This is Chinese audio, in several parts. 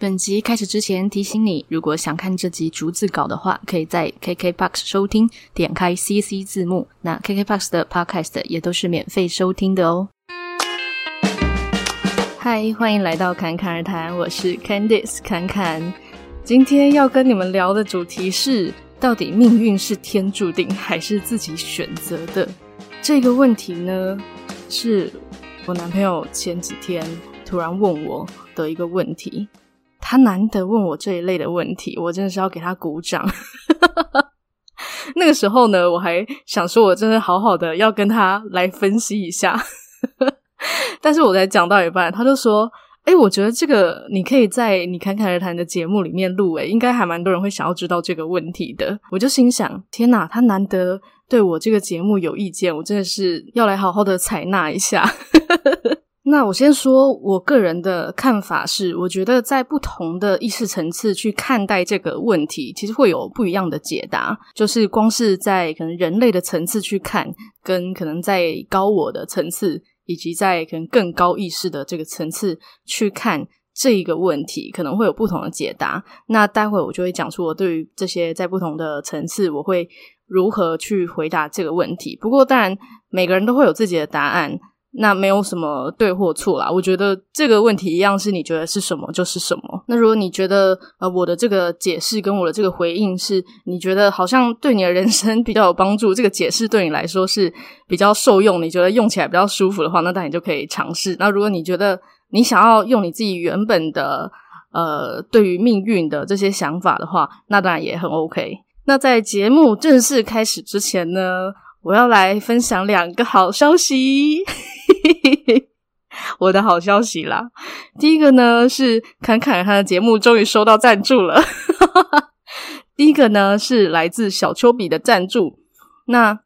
本集开始之前提醒你，如果想看这集逐字稿的话，可以在 KKBOX 收听，点开 CC 字幕。那 KKBOX 的 Podcast 也都是免费收听的哦。嗨，欢迎来到侃侃而谈，我是 Candice 侃侃。今天要跟你们聊的主题是：到底命运是天注定还是自己选择的？这个问题呢，是我男朋友前几天突然问我的一个问题。他难得问我这一类的问题，我真的是要给他鼓掌。那个时候呢，我还想说，我真的好好的要跟他来分析一下。但是我才讲到一半，他就说：“诶，我觉得这个你可以在你侃侃而谈的节目里面录，诶，应该还蛮多人会想要知道这个问题的。”我就心想：天哪，他难得对我这个节目有意见，我真的是要来好好的采纳一下。那我先说，我个人的看法是，我觉得在不同的意识层次去看待这个问题，其实会有不一样的解答。就是光是在可能人类的层次去看，跟可能在高我的层次，以及在可能更高意识的这个层次去看这一个问题，可能会有不同的解答。那待会我就会讲出我对于这些在不同的层次，我会如何去回答这个问题。不过当然，每个人都会有自己的答案。那没有什么对或错啦，我觉得这个问题一样是你觉得是什么就是什么。那如果你觉得呃我的这个解释跟我的这个回应是你觉得好像对你的人生比较有帮助，这个解释对你来说是比较受用，你觉得用起来比较舒服的话，那当然你就可以尝试。那如果你觉得你想要用你自己原本的呃对于命运的这些想法的话，那当然也很 OK。那在节目正式开始之前呢，我要来分享两个好消息。我的好消息啦！第一个呢是侃侃他的节目终于收到赞助了。第一个呢是来自小丘比的赞助，那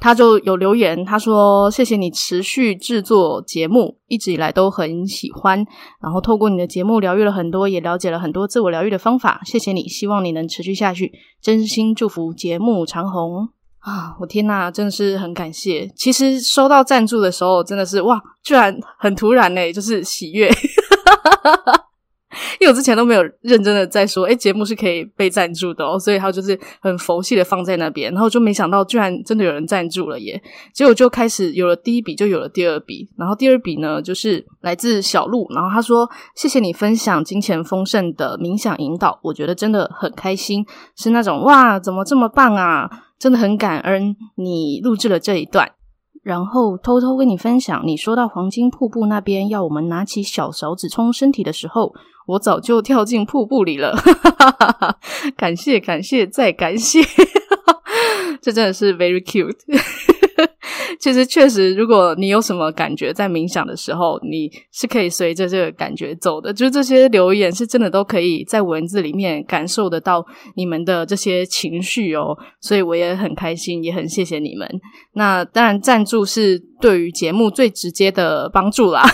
他就有留言，他说：“谢谢你持续制作节目，一直以来都很喜欢，然后透过你的节目疗愈了很多，也了解了很多自我疗愈的方法。谢谢你，希望你能持续下去，真心祝福节目长红。”啊，我天呐，真的是很感谢。其实收到赞助的时候，真的是哇，居然很突然呢，就是喜悦。因为我之前都没有认真的在说，诶，节目是可以被赞助的哦，所以他就是很佛系的放在那边，然后就没想到居然真的有人赞助了耶。结果就开始有了第一笔，就有了第二笔，然后第二笔呢，就是来自小鹿，然后他说：“谢谢你分享金钱丰盛的冥想引导，我觉得真的很开心，是那种哇，怎么这么棒啊！”真的很感恩你录制了这一段，然后偷偷跟你分享，你说到黄金瀑布那边要我们拿起小勺子冲身体的时候，我早就跳进瀑布里了。感谢感谢再感谢，这真的是 very cute。其实确实，如果你有什么感觉，在冥想的时候，你是可以随着这个感觉走的。就是这些留言是真的都可以在文字里面感受得到你们的这些情绪哦，所以我也很开心，也很谢谢你们。那当然，赞助是对于节目最直接的帮助啦。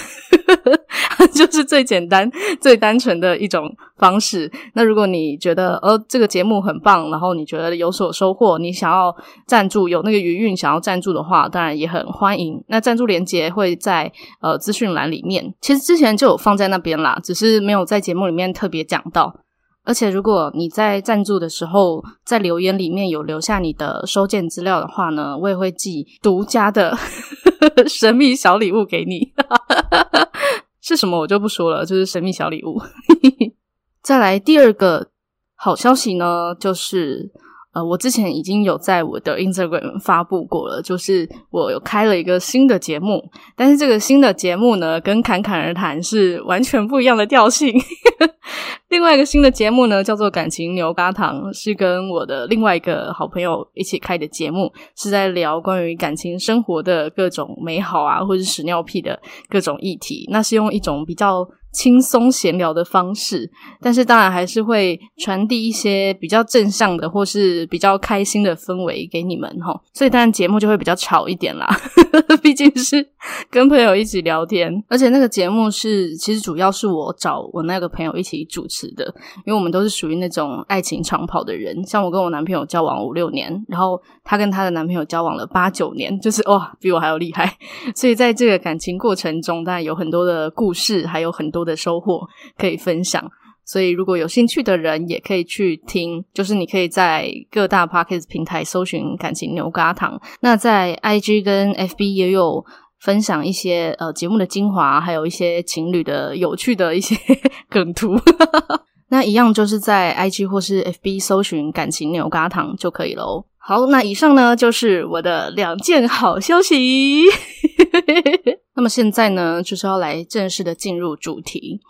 就是最简单、最单纯的一种方式。那如果你觉得呃这个节目很棒，然后你觉得有所收获，你想要赞助，有那个余韵想要赞助的话，当然也很欢迎。那赞助链接会在呃资讯栏里面，其实之前就有放在那边啦，只是没有在节目里面特别讲到。而且如果你在赞助的时候，在留言里面有留下你的收件资料的话呢，我也会寄独家的 神秘小礼物给你。是什么我就不说了，就是神秘小礼物。再来第二个好消息呢，就是呃，我之前已经有在我的 Instagram 发布过了，就是我有开了一个新的节目，但是这个新的节目呢，跟侃侃而谈是完全不一样的调性。另外一个新的节目呢，叫做感情牛轧糖，是跟我的另外一个好朋友一起开的节目，是在聊关于感情生活的各种美好啊，或者是屎尿屁的各种议题。那是用一种比较轻松闲聊的方式，但是当然还是会传递一些比较正向的或是比较开心的氛围给你们齁，所以当然节目就会比较吵一点啦，毕竟是跟朋友一起聊天，而且那个节目是其实主要是我找我那个朋友一起主持的，因为我们都是属于那种爱情长跑的人，像我跟我男朋友交往五六年，然后她跟她的男朋友交往了八九年，就是哇比我还要厉害，所以在这个感情过程中，当然有很多的故事，还有很多。的收获可以分享，所以如果有兴趣的人也可以去听，就是你可以在各大 Podcast 平台搜寻“感情牛轧糖”。那在 IG 跟 FB 也有分享一些呃节目的精华，还有一些情侣的有趣的一些 梗图。那一样就是在 IG 或是 FB 搜寻“感情牛轧糖”就可以喽。好，那以上呢就是我的两件好消息。那么现在呢，就是要来正式的进入主题。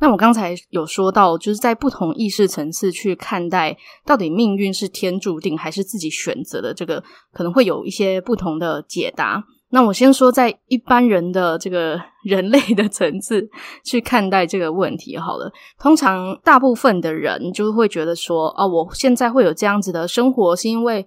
那我刚才有说到，就是在不同意识层次去看待，到底命运是天注定还是自己选择的，这个可能会有一些不同的解答。那我先说，在一般人的这个人类的层次去看待这个问题好了。通常大部分的人就会觉得说，哦，我现在会有这样子的生活，是因为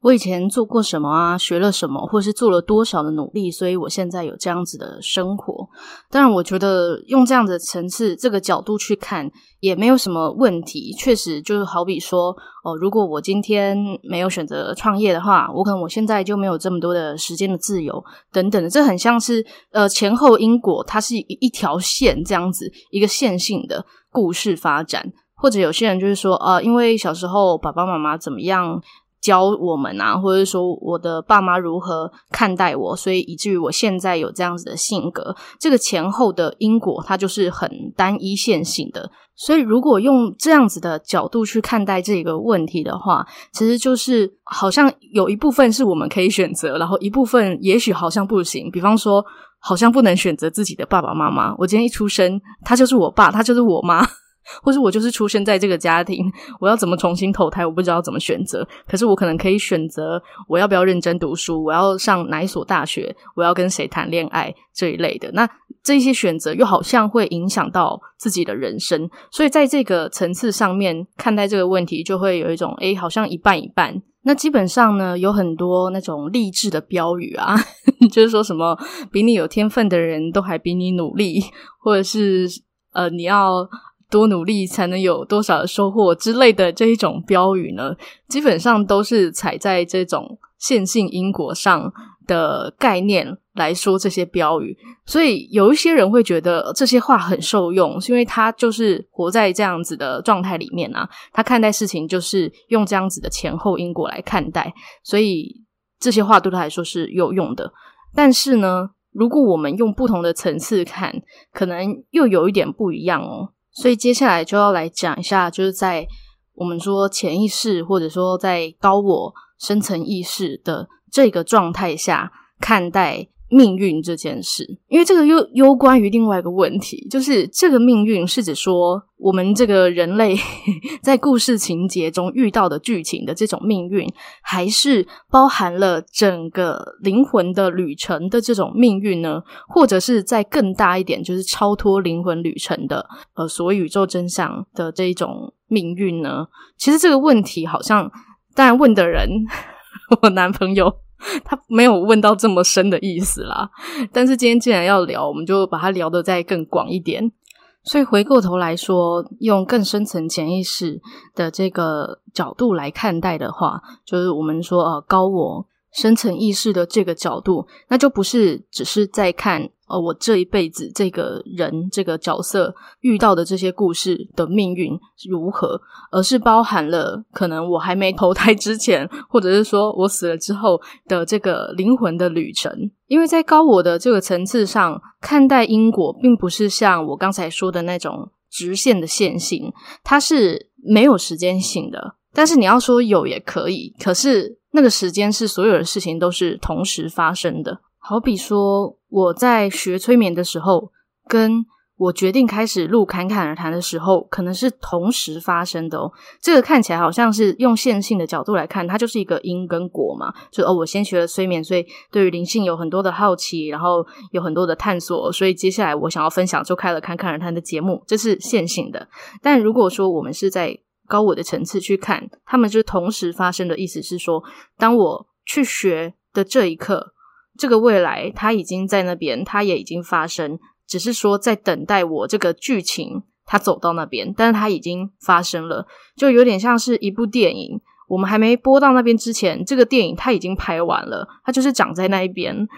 我以前做过什么啊，学了什么，或是做了多少的努力，所以我现在有这样子的生活。当然，我觉得用这样的层次、这个角度去看，也没有什么问题。确实，就是好比说，哦，如果我今天没有选择创业的话，我可能我现在就没有这么多的时间的自由等等的。这很像是呃前后因果，它是一一条线这样子，一个线性的故事发展。或者有些人就是说，呃，因为小时候爸爸妈妈怎么样。教我们啊，或者说我的爸妈如何看待我，所以以至于我现在有这样子的性格。这个前后的因果，它就是很单一线性的。所以，如果用这样子的角度去看待这个问题的话，其实就是好像有一部分是我们可以选择，然后一部分也许好像不行。比方说，好像不能选择自己的爸爸妈妈。我今天一出生，他就是我爸，他就是我妈。或是我就是出生在这个家庭，我要怎么重新投胎，我不知道怎么选择。可是我可能可以选择我要不要认真读书，我要上哪一所大学，我要跟谁谈恋爱这一类的。那这些选择又好像会影响到自己的人生，所以在这个层次上面看待这个问题，就会有一种诶，好像一半一半。那基本上呢，有很多那种励志的标语啊，就是说什么比你有天分的人都还比你努力，或者是呃你要。多努力才能有多少的收获之类的这一种标语呢，基本上都是踩在这种线性因果上的概念来说这些标语，所以有一些人会觉得这些话很受用，是因为他就是活在这样子的状态里面啊，他看待事情就是用这样子的前后因果来看待，所以这些话对他来说是有用的。但是呢，如果我们用不同的层次看，可能又有一点不一样哦。所以接下来就要来讲一下，就是在我们说潜意识，或者说在高我深层意识的这个状态下看待命运这件事，因为这个又攸关于另外一个问题，就是这个命运是指说我们这个人类 在故事情节中遇到的剧情的这种命运，还是包含了整个灵魂的旅程的这种命运呢？或者是再更大一点，就是超脱灵魂旅程的呃所谓宇宙真相的这一种命运呢？其实这个问题好像，当然问的人，我男朋友。他没有问到这么深的意思啦，但是今天既然要聊，我们就把它聊得再更广一点。所以回过头来说，用更深层潜意识的这个角度来看待的话，就是我们说呃高我深层意识的这个角度，那就不是只是在看。呃，我这一辈子这个人这个角色遇到的这些故事的命运如何，而是包含了可能我还没投胎之前，或者是说我死了之后的这个灵魂的旅程。因为在高我的这个层次上看待因果，并不是像我刚才说的那种直线的线性，它是没有时间性的。但是你要说有也可以，可是那个时间是所有的事情都是同时发生的。好比说，我在学催眠的时候，跟我决定开始录侃侃而谈的时候，可能是同时发生的哦。这个看起来好像是用线性的角度来看，它就是一个因跟果嘛。就哦，我先学了催眠，所以对于灵性有很多的好奇，然后有很多的探索，所以接下来我想要分享，就开了侃侃而谈的节目，这是线性的。但如果说我们是在高我的层次去看，他们就同时发生的意思是说，当我去学的这一刻。这个未来，它已经在那边，它也已经发生，只是说在等待我这个剧情，它走到那边，但是它已经发生了，就有点像是一部电影，我们还没播到那边之前，这个电影它已经拍完了，它就是长在那一边。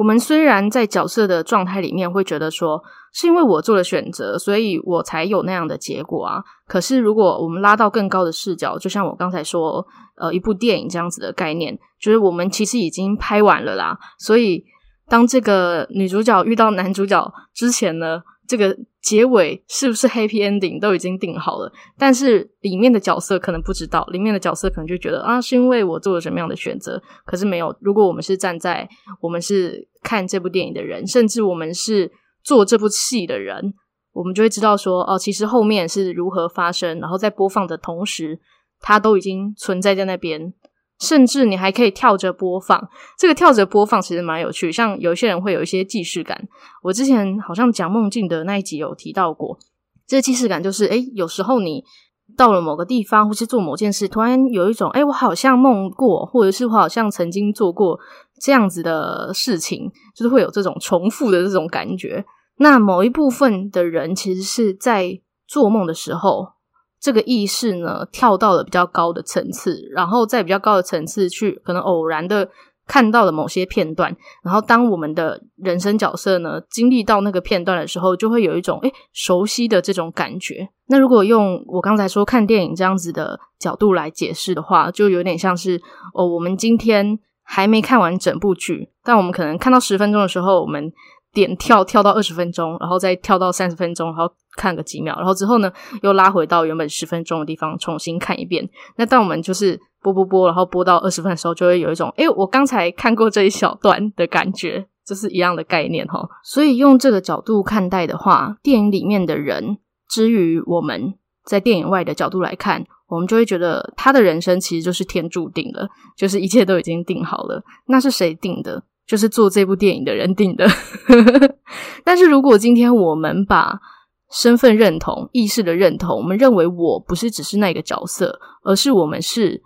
我们虽然在角色的状态里面会觉得说，是因为我做了选择，所以我才有那样的结果啊。可是如果我们拉到更高的视角，就像我刚才说，呃，一部电影这样子的概念，就是我们其实已经拍完了啦。所以当这个女主角遇到男主角之前呢，这个结尾是不是 happy ending 都已经定好了，但是里面的角色可能不知道，里面的角色可能就觉得啊，是因为我做了什么样的选择，可是没有。如果我们是站在我们是看这部电影的人，甚至我们是做这部戏的人，我们就会知道说，哦，其实后面是如何发生，然后在播放的同时，它都已经存在在那边。甚至你还可以跳着播放，这个跳着播放其实蛮有趣。像有些人会有一些既视感，我之前好像讲梦境的那一集有提到过，这既视感就是，诶，有时候你到了某个地方或是做某件事，突然有一种，诶，我好像梦过，或者是我好像曾经做过这样子的事情，就是会有这种重复的这种感觉。那某一部分的人其实是在做梦的时候。这个意识呢，跳到了比较高的层次，然后在比较高的层次去可能偶然的看到了某些片段，然后当我们的人生角色呢经历到那个片段的时候，就会有一种诶熟悉的这种感觉。那如果用我刚才说看电影这样子的角度来解释的话，就有点像是哦，我们今天还没看完整部剧，但我们可能看到十分钟的时候，我们。点跳跳到二十分钟，然后再跳到三十分钟，然后看个几秒，然后之后呢又拉回到原本十分钟的地方重新看一遍。那当我们就是播播播，然后播到二十分的时候，就会有一种诶，我刚才看过这一小段的感觉，这是一样的概念齁。所以用这个角度看待的话，电影里面的人，至于我们在电影外的角度来看，我们就会觉得他的人生其实就是天注定了，就是一切都已经定好了。那是谁定的？就是做这部电影的人定的，但是如果今天我们把身份认同、意识的认同，我们认为我不是只是那个角色，而是我们是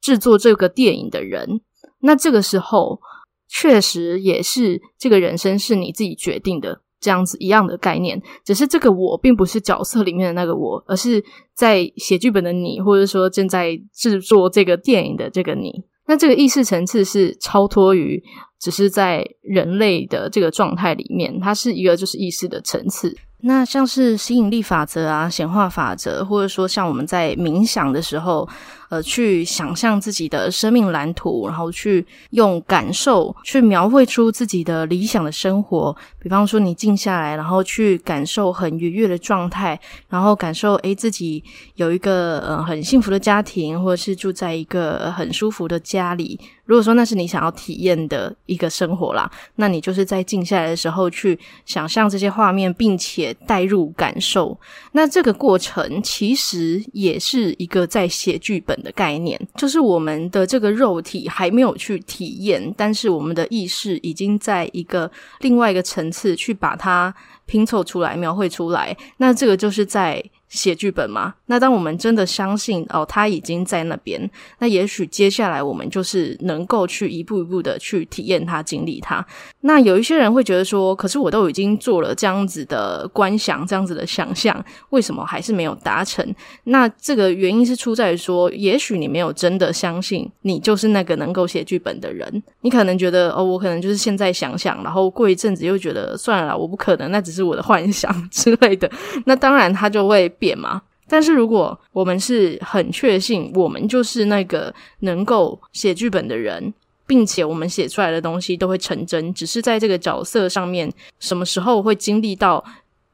制作这个电影的人，那这个时候确实也是这个人生是你自己决定的，这样子一样的概念。只是这个我并不是角色里面的那个我，而是在写剧本的你，或者说正在制作这个电影的这个你。那这个意识层次是超脱于。只是在人类的这个状态里面，它是一个就是意识的层次。那像是吸引力法则啊、显化法则，或者说像我们在冥想的时候，呃，去想象自己的生命蓝图，然后去用感受去描绘出自己的理想的生活。比方说，你静下来，然后去感受很愉悦的状态，然后感受诶自己有一个呃很幸福的家庭，或者是住在一个很舒服的家里。如果说那是你想要体验的一个生活啦，那你就是在静下来的时候去想象这些画面，并且带入感受。那这个过程其实也是一个在写剧本的概念，就是我们的这个肉体还没有去体验，但是我们的意识已经在一个另外一个层次去把它拼凑出来、描绘出来。那这个就是在。写剧本嘛，那当我们真的相信哦，他已经在那边，那也许接下来我们就是能够去一步一步的去体验它、经历它。那有一些人会觉得说，可是我都已经做了这样子的观想、这样子的想象，为什么还是没有达成？那这个原因是出在说，也许你没有真的相信你就是那个能够写剧本的人。你可能觉得哦，我可能就是现在想想，然后过一阵子又觉得算了，我不可能，那只是我的幻想之类的。那当然他就会。变嘛？但是如果我们是很确信，我们就是那个能够写剧本的人，并且我们写出来的东西都会成真，只是在这个角色上面，什么时候会经历到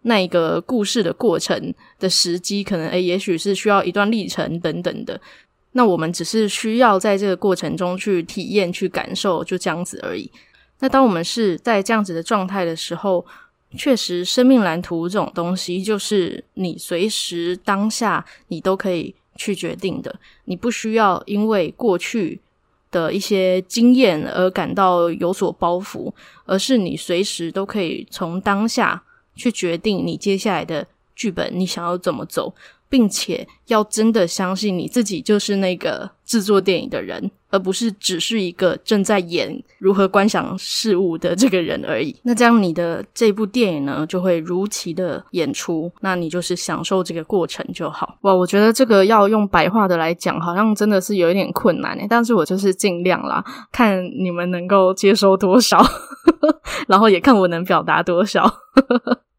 那一个故事的过程的时机，可能诶，也许是需要一段历程等等的。那我们只是需要在这个过程中去体验、去感受，就这样子而已。那当我们是在这样子的状态的时候，确实，生命蓝图这种东西，就是你随时当下你都可以去决定的。你不需要因为过去的一些经验而感到有所包袱，而是你随时都可以从当下去决定你接下来的剧本，你想要怎么走，并且要真的相信你自己就是那个制作电影的人。而不是只是一个正在演如何观想事物的这个人而已。那这样你的这部电影呢，就会如期的演出。那你就是享受这个过程就好。哇，我觉得这个要用白话的来讲，好像真的是有一点困难诶。但是我就是尽量啦，看你们能够接收多少。然后也看我能表达多少。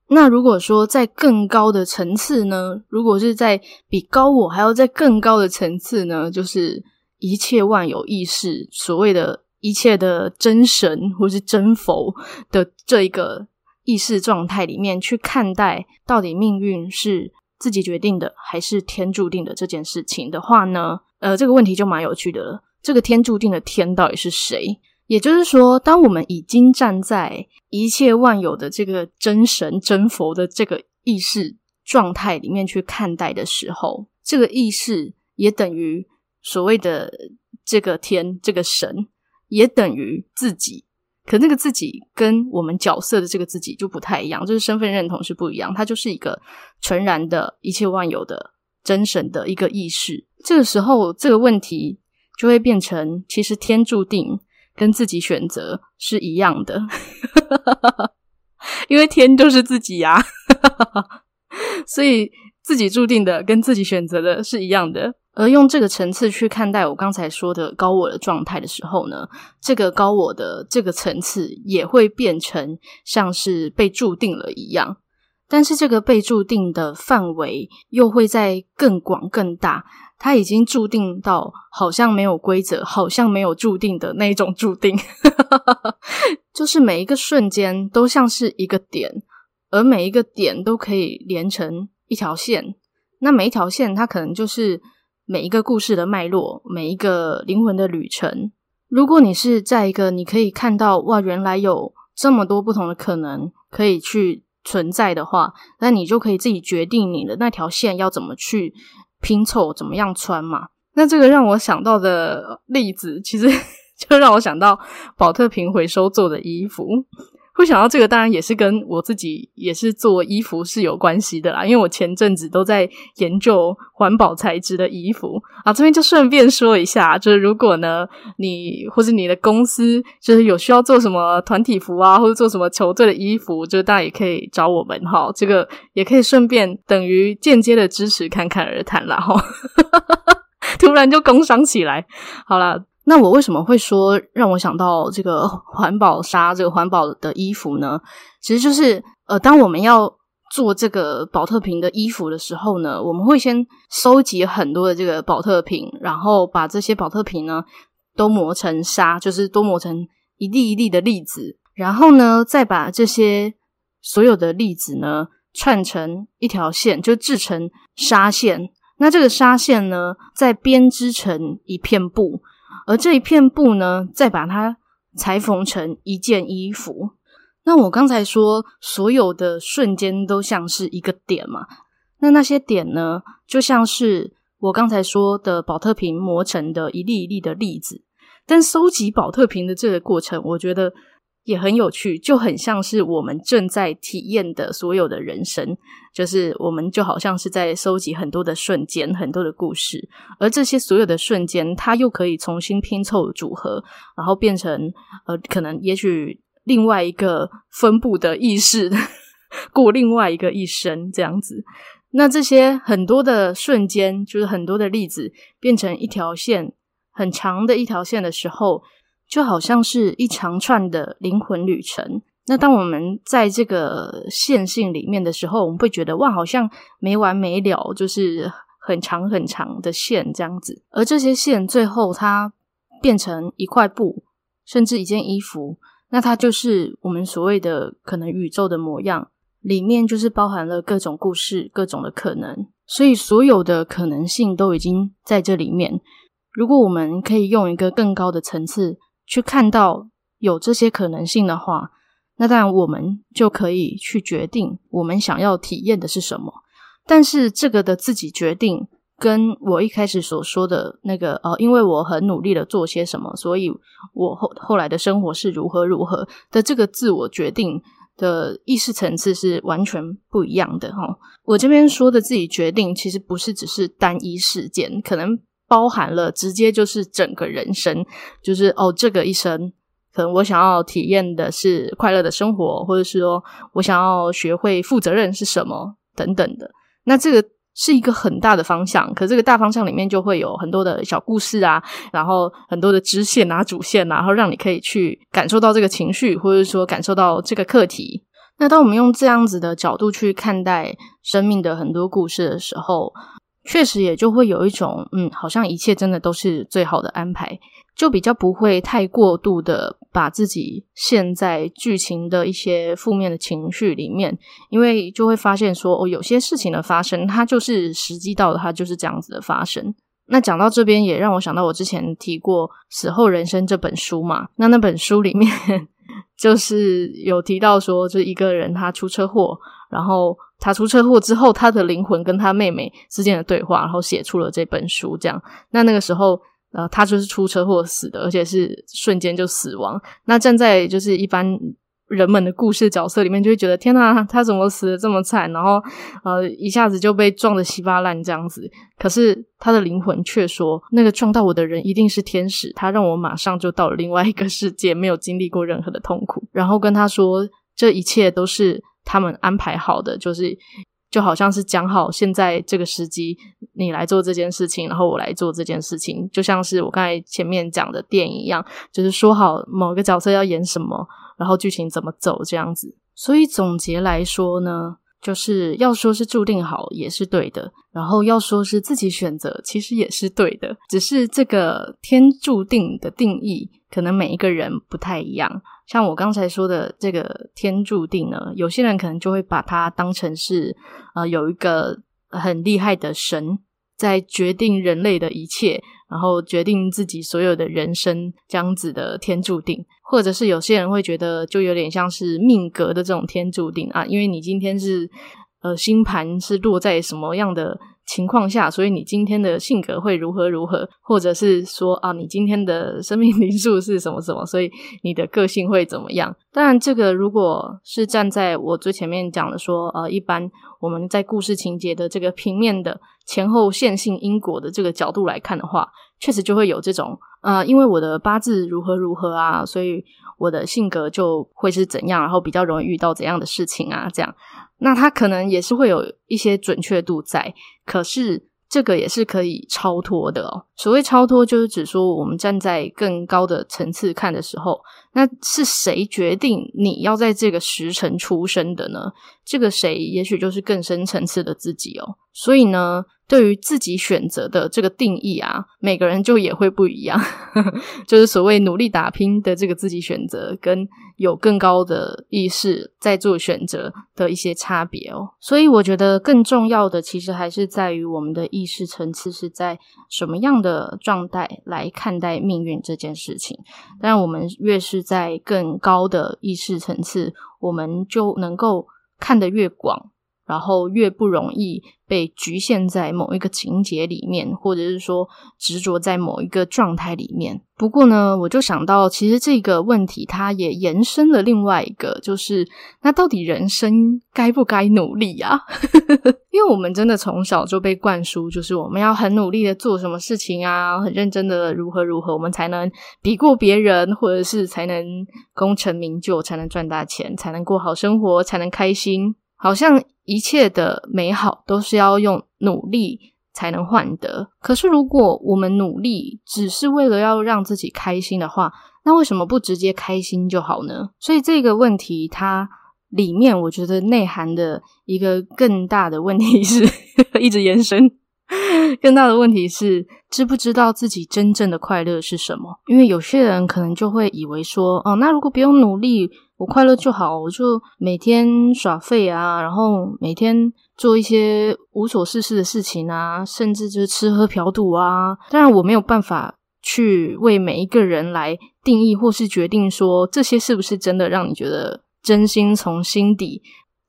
那如果说在更高的层次呢？如果是在比高我还要在更高的层次呢？就是一切万有意识，所谓的一切的真神或是真佛的这一个意识状态里面去看待，到底命运是自己决定的还是天注定的这件事情的话呢？呃，这个问题就蛮有趣的了。这个天注定的天到底是谁？也就是说，当我们已经站在一切万有的这个真神真佛的这个意识状态里面去看待的时候，这个意识也等于所谓的这个天，这个神也等于自己。可那个自己跟我们角色的这个自己就不太一样，就是身份认同是不一样。它就是一个纯然的一切万有的真神的一个意识。这个时候，这个问题就会变成，其实天注定。跟自己选择是一样的，因为天就是自己呀，所以自己注定的跟自己选择的是一样的。而用这个层次去看待我刚才说的高我的状态的时候呢，这个高我的这个层次也会变成像是被注定了一样，但是这个被注定的范围又会在更广更大。它已经注定到好像没有规则，好像没有注定的那一种注定，就是每一个瞬间都像是一个点，而每一个点都可以连成一条线。那每一条线，它可能就是每一个故事的脉络，每一个灵魂的旅程。如果你是在一个你可以看到，哇，原来有这么多不同的可能可以去存在的话，那你就可以自己决定你的那条线要怎么去。拼凑怎么样穿嘛？那这个让我想到的例子，其实 就让我想到宝特瓶回收做的衣服。会想到这个，当然也是跟我自己也是做衣服是有关系的啦。因为我前阵子都在研究环保材质的衣服啊，这边就顺便说一下，就是如果呢你或是你的公司就是有需要做什么团体服啊，或者做什么球队的衣服，就大家也可以找我们哈。这个也可以顺便等于间接的支持侃侃而谈啦哈。突然就工商起来，好啦。那我为什么会说让我想到这个 环保纱、这个环保的衣服呢？其实就是呃，当我们要做这个宝特瓶的衣服的时候呢，我们会先收集很多的这个宝特瓶，然后把这些宝特瓶呢都磨成沙，就是都磨成一粒一粒的粒子，然后呢再把这些所有的粒子呢串成一条线，就制成纱线。那这个纱线呢，再编织成一片布。而这一片布呢，再把它裁缝成一件衣服。那我刚才说，所有的瞬间都像是一个点嘛。那那些点呢，就像是我刚才说的宝特瓶磨成的一粒一粒的粒子。但收集宝特瓶的这个过程，我觉得。也很有趣，就很像是我们正在体验的所有的人生，就是我们就好像是在收集很多的瞬间、很多的故事，而这些所有的瞬间，它又可以重新拼凑组合，然后变成呃，可能也许另外一个分布的意识，过另外一个一生这样子。那这些很多的瞬间，就是很多的例子变成一条线，很长的一条线的时候。就好像是一长串的灵魂旅程。那当我们在这个线性里面的时候，我们会觉得哇，好像没完没了，就是很长很长的线这样子。而这些线最后它变成一块布，甚至一件衣服，那它就是我们所谓的可能宇宙的模样，里面就是包含了各种故事、各种的可能。所以所有的可能性都已经在这里面。如果我们可以用一个更高的层次。去看到有这些可能性的话，那当然我们就可以去决定我们想要体验的是什么。但是这个的自己决定，跟我一开始所说的那个呃，因为我很努力的做些什么，所以我后后来的生活是如何如何的这个自我决定的意识层次是完全不一样的哈。我这边说的自己决定，其实不是只是单一事件，可能。包含了直接就是整个人生，就是哦，这个一生可能我想要体验的是快乐的生活，或者是说我想要学会负责任是什么等等的。那这个是一个很大的方向，可这个大方向里面就会有很多的小故事啊，然后很多的支线啊、主线啊，然后让你可以去感受到这个情绪，或者说感受到这个课题。那当我们用这样子的角度去看待生命的很多故事的时候，确实也就会有一种，嗯，好像一切真的都是最好的安排。就比较不会太过度的把自己陷在剧情的一些负面的情绪里面，因为就会发现说，哦，有些事情的发生，它就是时机到了，它就是这样子的发生。那讲到这边，也让我想到我之前提过《死后人生》这本书嘛，那那本书里面就是有提到说，就一个人他出车祸，然后他出车祸之后，他的灵魂跟他妹妹之间的对话，然后写出了这本书，这样。那那个时候。呃，他就是出车祸死的，而且是瞬间就死亡。那站在就是一般人们的故事角色里面，就会觉得天哪，他怎么死的这么惨？然后呃，一下子就被撞得稀巴烂这样子。可是他的灵魂却说，那个撞到我的人一定是天使，他让我马上就到了另外一个世界，没有经历过任何的痛苦。然后跟他说，这一切都是他们安排好的，就是。就好像是讲好，现在这个时机，你来做这件事情，然后我来做这件事情，就像是我刚才前面讲的电影一样，就是说好某个角色要演什么，然后剧情怎么走这样子。所以总结来说呢，就是要说是注定好也是对的，然后要说是自己选择，其实也是对的，只是这个天注定的定义，可能每一个人不太一样。像我刚才说的这个天注定呢，有些人可能就会把它当成是，呃，有一个很厉害的神在决定人类的一切，然后决定自己所有的人生这样子的天注定，或者是有些人会觉得就有点像是命格的这种天注定啊，因为你今天是，呃，星盘是落在什么样的情况下，所以你今天的性格会如何如何，或者是说啊，你今天的生命 灵数是什么什么，所以你的个性会怎么样？当然，这个如果是站在我最前面讲的说，呃，一般我们在故事情节的这个平面的前后线性因果的这个角度来看的话，确实就会有这种，呃，因为我的八字如何如何啊，所以我的性格就会是怎样，然后比较容易遇到怎样的事情啊，这样。那它可能也是会有一些准确度在，可是这个也是可以超脱的哦。所谓超脱，就是指说我们站在更高的层次看的时候，那是谁决定你要在这个时辰出生的呢？这个谁，也许就是更深层次的自己哦。所以呢，对于自己选择的这个定义啊，每个人就也会不一样。就是所谓努力打拼的这个自己选择，跟有更高的意识在做选择的一些差别哦。所以我觉得更重要的，其实还是在于我们的意识层次是在什么样的状态来看待命运这件事情。但我们越是在更高的意识层次，我们就能够看得越广。然后越不容易被局限在某一个情节里面，或者是说执着在某一个状态里面。不过呢，我就想到，其实这个问题它也延伸了另外一个，就是那到底人生该不该努力啊？因为我们真的从小就被灌输，就是我们要很努力的做什么事情啊，很认真的如何如何，我们才能比过别人，或者是才能功成名就，才能赚大钱，才能过好生活，才能开心。好像一切的美好都是要用努力才能换得。可是，如果我们努力只是为了要让自己开心的话，那为什么不直接开心就好呢？所以这个问题，它里面我觉得内涵的一个更大的问题是 一直延伸。更大的问题是，知不知道自己真正的快乐是什么？因为有些人可能就会以为说，哦，那如果不用努力，我快乐就好，我就每天耍废啊，然后每天做一些无所事事的事情啊，甚至就是吃喝嫖赌啊。当然，我没有办法去为每一个人来定义或是决定说，这些是不是真的让你觉得真心从心底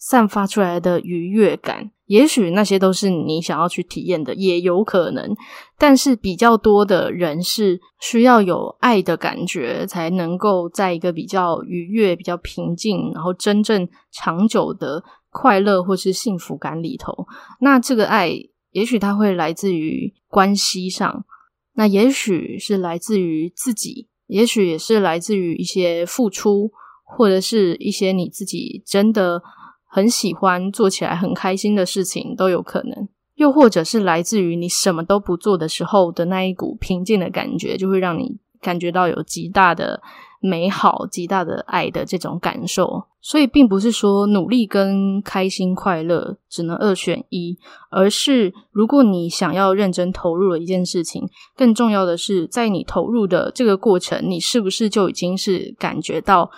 散发出来的愉悦感。也许那些都是你想要去体验的，也有可能。但是比较多的人是需要有爱的感觉，才能够在一个比较愉悦、比较平静，然后真正长久的快乐或是幸福感里头。那这个爱，也许它会来自于关系上，那也许是来自于自己，也许也是来自于一些付出，或者是一些你自己真的。很喜欢做起来很开心的事情都有可能。又或者是来自于你什么都不做的时候的那一股平静的感觉，就会让你感觉到有极大的美好、极大的爱的这种感受。所以，并不是说努力跟开心快乐只能二选一，而是如果你想要认真投入了一件事情，更重要的是，在你投入的这个过程，你是不是就已经是感觉到。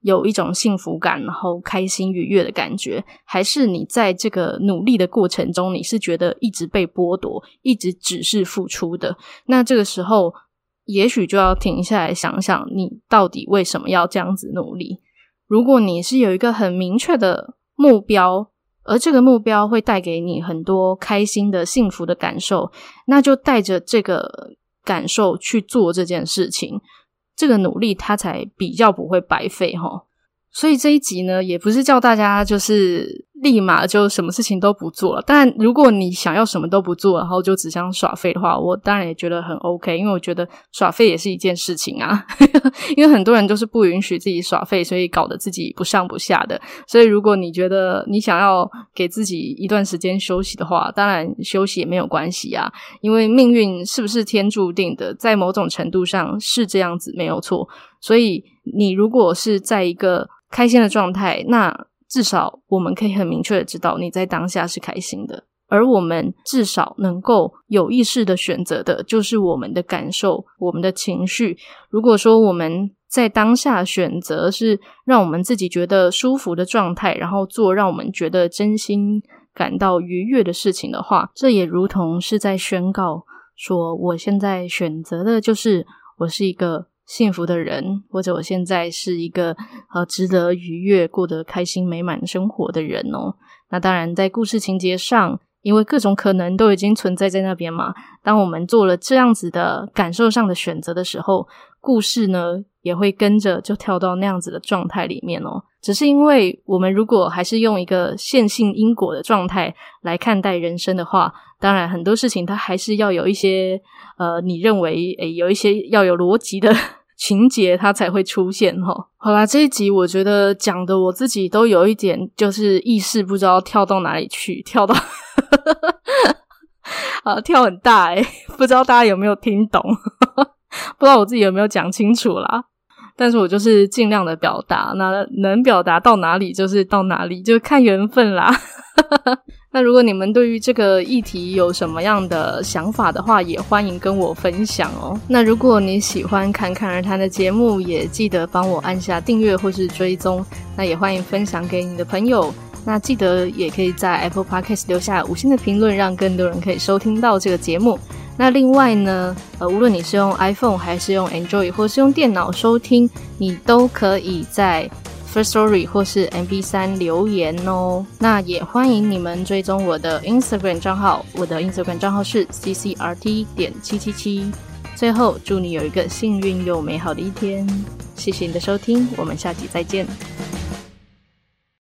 有一种幸福感，然后开心愉悦的感觉，还是你在这个努力的过程中，你是觉得一直被剥夺，一直只是付出的？那这个时候，也许就要停下来想想，你到底为什么要这样子努力？如果你是有一个很明确的目标，而这个目标会带给你很多开心的、幸福的感受，那就带着这个感受去做这件事情。这个努力，他才比较不会白费哈。所以这一集呢，也不是叫大家就是立马就什么事情都不做了。但如果你想要什么都不做，然后就只想耍废的话，我当然也觉得很 OK，因为我觉得耍废也是一件事情啊。因为很多人都是不允许自己耍废，所以搞得自己不上不下的。所以如果你觉得你想要给自己一段时间休息的话，当然休息也没有关系啊。因为命运是不是天注定的，在某种程度上是这样子，没有错。所以你如果是在一个开心的状态，那至少我们可以很明确的知道你在当下是开心的，而我们至少能够有意识的选择的，就是我们的感受、我们的情绪。如果说我们在当下选择是让我们自己觉得舒服的状态，然后做让我们觉得真心感到愉悦的事情的话，这也如同是在宣告说，我现在选择的就是我是一个。幸福的人，或者我现在是一个呃值得愉悦、过得开心美满生活的人哦。那当然，在故事情节上，因为各种可能都已经存在在那边嘛。当我们做了这样子的感受上的选择的时候，故事呢也会跟着就跳到那样子的状态里面哦。只是因为我们如果还是用一个线性因果的状态来看待人生的话，当然很多事情它还是要有一些呃，你认为诶有一些要有逻辑的。情节它才会出现齁。好啦，这一集我觉得讲的我自己都有一点，就是意识不知道跳到哪里去，跳到 啊跳很大诶，不知道大家有没有听懂？不知道我自己有没有讲清楚啦。但是我就是尽量的表达，那能表达到哪里就是到哪里，就看缘分啦。那如果你们对于这个议题有什么样的想法的话，也欢迎跟我分享哦。那如果你喜欢侃侃而谈的节目，也记得帮我按下订阅或是追踪。那也欢迎分享给你的朋友。那记得也可以在 Apple Podcast 留下五星的评论，让更多人可以收听到这个节目。那另外呢，呃，无论你是用 iPhone 还是用 Android 或是用电脑收听，你都可以在。First Story 或是 MP3 留言哦，那也欢迎你们追踪我的 Instagram 账号，我的 Instagram 账号是 ccrt 点七七七。最后，祝你有一个幸运又美好的一天，谢谢你的收听，我们下集再见。